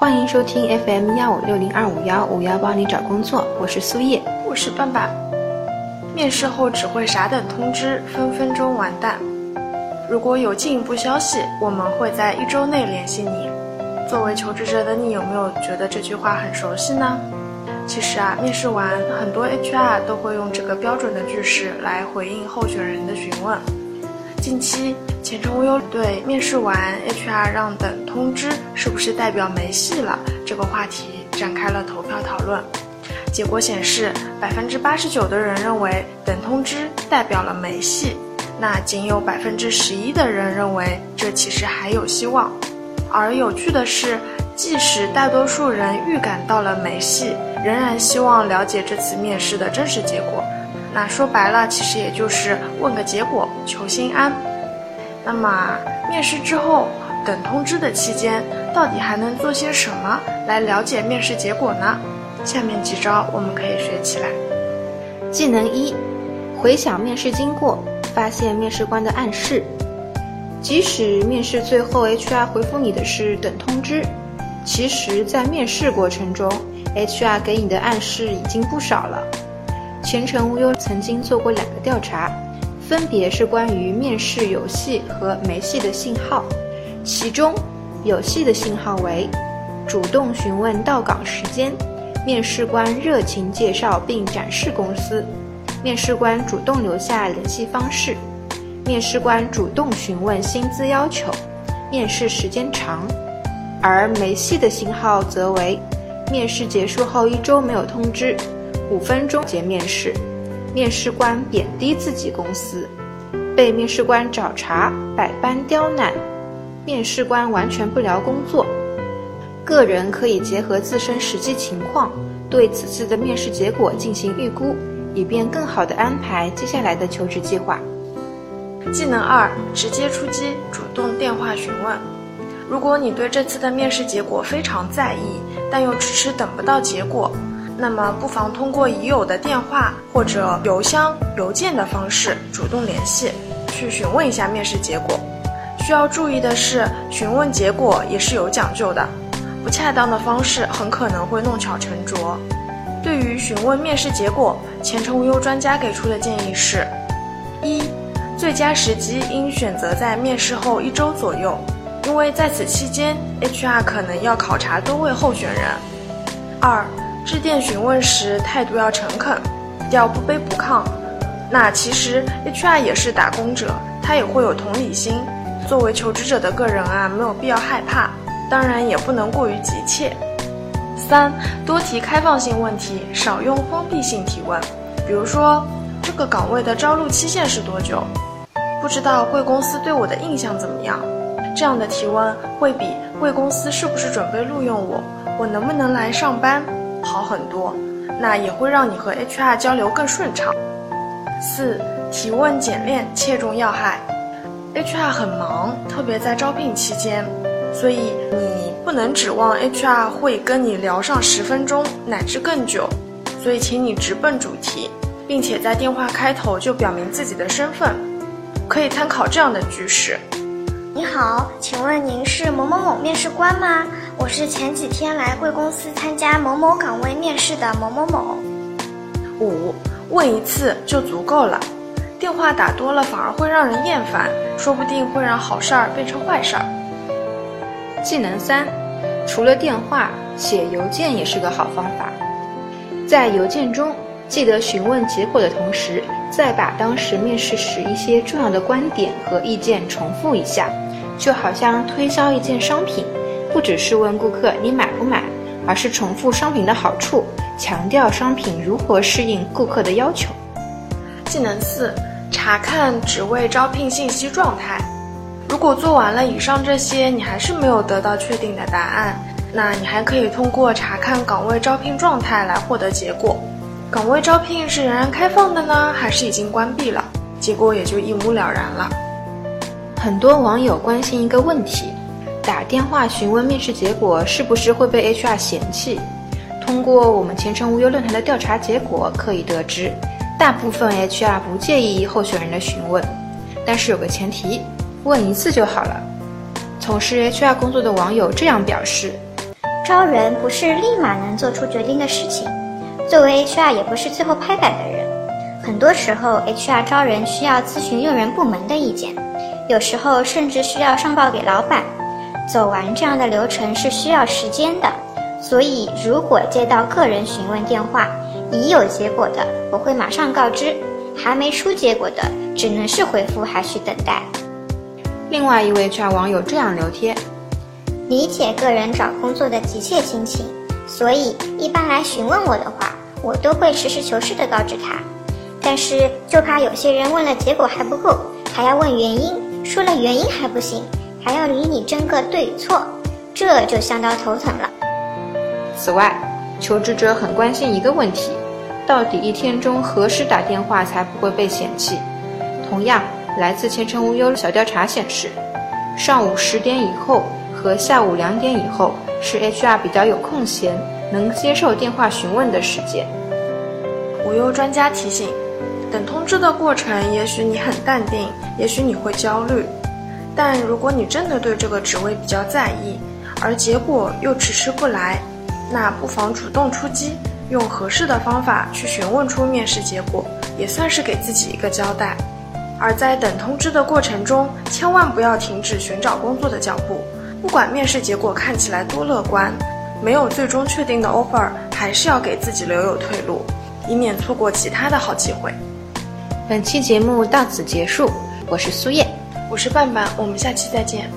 欢迎收听 FM 幺五六零二五幺五幺帮你找工作，我是苏叶，我是半半。面试后只会傻等通知，分分钟完蛋。如果有进一步消息，我们会在一周内联系你。作为求职者的你，有没有觉得这句话很熟悉呢？其实啊，面试完，很多 HR 都会用这个标准的句式来回应候选人的询问。近期，前程无忧对面试完 HR 让等通知是不是代表没戏了这个话题展开了投票讨论。结果显示，百分之八十九的人认为等通知代表了没戏，那仅有百分之十一的人认为这其实还有希望。而有趣的是，即使大多数人预感到了没戏。仍然希望了解这次面试的真实结果，那说白了，其实也就是问个结果，求心安。那么面试之后等通知的期间，到底还能做些什么来了解面试结果呢？下面几招我们可以学起来。技能一：回想面试经过，发现面试官的暗示。即使面试最后 HR 回复你的是等通知，其实，在面试过程中。HR 给你的暗示已经不少了。前程无忧曾经做过两个调查，分别是关于面试有戏和没戏的信号。其中，有戏的信号为：主动询问到岗时间，面试官热情介绍并展示公司，面试官主动留下联系方式，面试官主动询问薪资要求，面试时间长。而没戏的信号则为。面试结束后一周没有通知，五分钟结面试，面试官贬低自己公司，被面试官找茬，百般刁难，面试官完全不聊工作。个人可以结合自身实际情况，对此次的面试结果进行预估，以便更好的安排接下来的求职计划。技能二：直接出击，主动电话询问。如果你对这次的面试结果非常在意，但又迟迟等不到结果，那么不妨通过已有的电话或者邮箱、邮件的方式主动联系，去询问一下面试结果。需要注意的是，询问结果也是有讲究的，不恰当的方式很可能会弄巧成拙。对于询问面试结果，前程无忧专家给出的建议是：一、最佳时机应选择在面试后一周左右。因为在此期间，HR 可能要考察多位候选人。二，致电询问时态度要诚恳，要不卑不亢。那其实 HR 也是打工者，他也会有同理心。作为求职者的个人啊，没有必要害怕，当然也不能过于急切。三，多提开放性问题，少用封闭性提问。比如说，这个岗位的招录期限是多久？不知道贵公司对我的印象怎么样？这样的提问会比贵公司是不是准备录用我，我能不能来上班好很多，那也会让你和 HR 交流更顺畅。四、提问简练，切中要害。HR 很忙，特别在招聘期间，所以你不能指望 HR 会跟你聊上十分钟乃至更久，所以请你直奔主题，并且在电话开头就表明自己的身份，可以参考这样的句式。你好，请问您是某某某面试官吗？我是前几天来贵公司参加某某岗位面试的某某某。五，问一次就足够了，电话打多了反而会让人厌烦，说不定会让好事儿变成坏事儿。技能三，除了电话，写邮件也是个好方法。在邮件中，记得询问结果的同时，再把当时面试时一些重要的观点和意见重复一下。就好像推销一件商品，不只是问顾客你买不买，而是重复商品的好处，强调商品如何适应顾客的要求。技能四：查看职位招聘信息状态。如果做完了以上这些，你还是没有得到确定的答案，那你还可以通过查看岗位招聘状态来获得结果。岗位招聘是仍然开放的呢，还是已经关闭了？结果也就一目了然了。很多网友关心一个问题：打电话询问面试结果是不是会被 HR 嫌弃？通过我们前程无忧论坛的调查结果可以得知，大部分 HR 不介意候选人的询问，但是有个前提，问一次就好了。从事 HR 工作的网友这样表示：招人不是立马能做出决定的事情，作为 HR 也不是最后拍板的人。很多时候，HR 招人需要咨询用人部门的意见，有时候甚至需要上报给老板。走完这样的流程是需要时间的，所以如果接到个人询问电话，已有结果的，我会马上告知；还没出结果的，只能是回复还需等待。另外一位 HR 网友这样留贴：理解个人找工作的急切心情，所以一般来询问我的话，我都会实事求是的告知他。但是就怕有些人问了结果还不够，还要问原因，说了原因还不行，还要与你争个对错，这就相当头疼了。此外，求职者很关心一个问题：到底一天中何时打电话才不会被嫌弃？同样，来自前程无忧小调查显示，上午十点以后和下午两点以后是 HR 比较有空闲、能接受电话询问的时间。无忧专家提醒。等通知的过程，也许你很淡定，也许你会焦虑，但如果你真的对这个职位比较在意，而结果又迟迟不来，那不妨主动出击，用合适的方法去询问出面试结果，也算是给自己一个交代。而在等通知的过程中，千万不要停止寻找工作的脚步，不管面试结果看起来多乐观，没有最终确定的 offer，还是要给自己留有退路，以免错过其他的好机会。本期节目到此结束，我是苏叶，我是伴伴，我们下期再见。